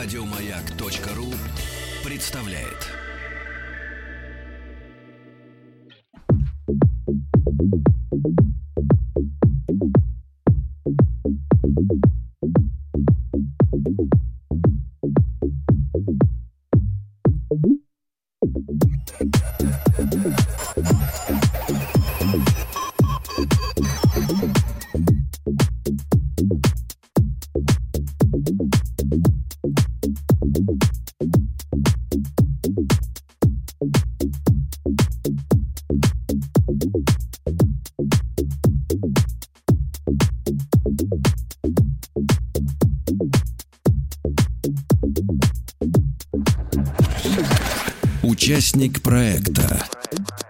Радиомаяк.ру представляет. Участник проекта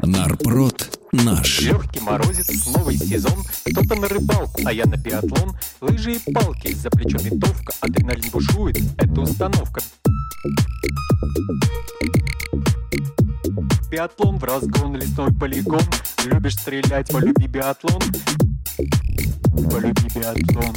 Нарпрод наш. Легкий морозец, новый сезон, кто-то на рыбалку, а я на биатлон. Лыжи и палки, за плечом винтовка, адреналин бушует, это установка. Биатлон в разгон, лесной полигон. Любишь стрелять, полюби биатлон. Полюби биатлон.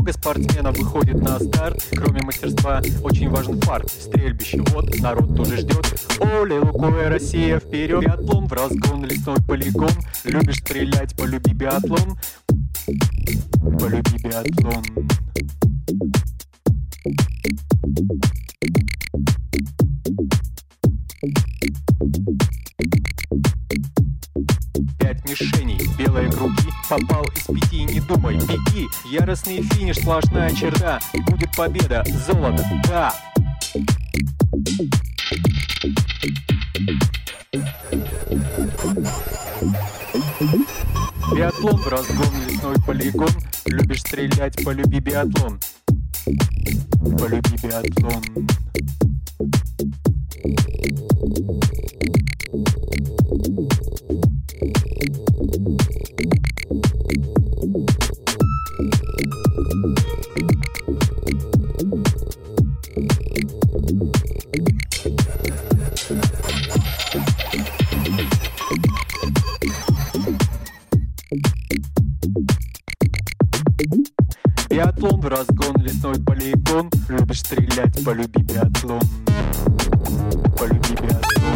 Много спортсменов выходит на старт, кроме мастерства очень важен фарт. Стрельбище, вот народ тоже ждет. Оле, луковая Россия, вперед! Биатлон в разгон, лесной полигон. Любишь стрелять, полюби биатлон. Полюби биатлон. Белые круги, попал из пяти, не думай, беги. Яростный финиш, сплошная черта, будет победа, золото, да. Биатлон в разгон, лесной полигон. Любишь стрелять, полюби биатлон. Полюби биатлон. Биатлон в разгон, лесной полигон. Любишь стрелять, полюби биатлон. Полюби биатлон.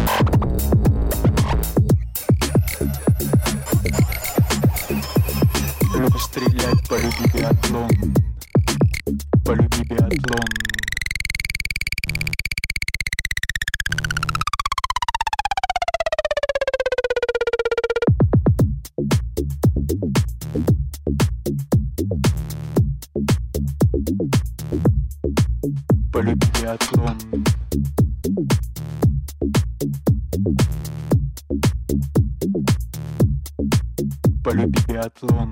Любишь стрелять, полюби биатлон. Полюби биатлон. Полюби биатлон. Полюби биатлон.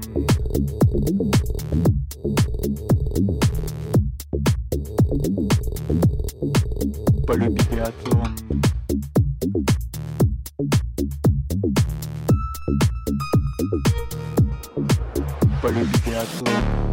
Полюби биатлон. Полюби биатлон.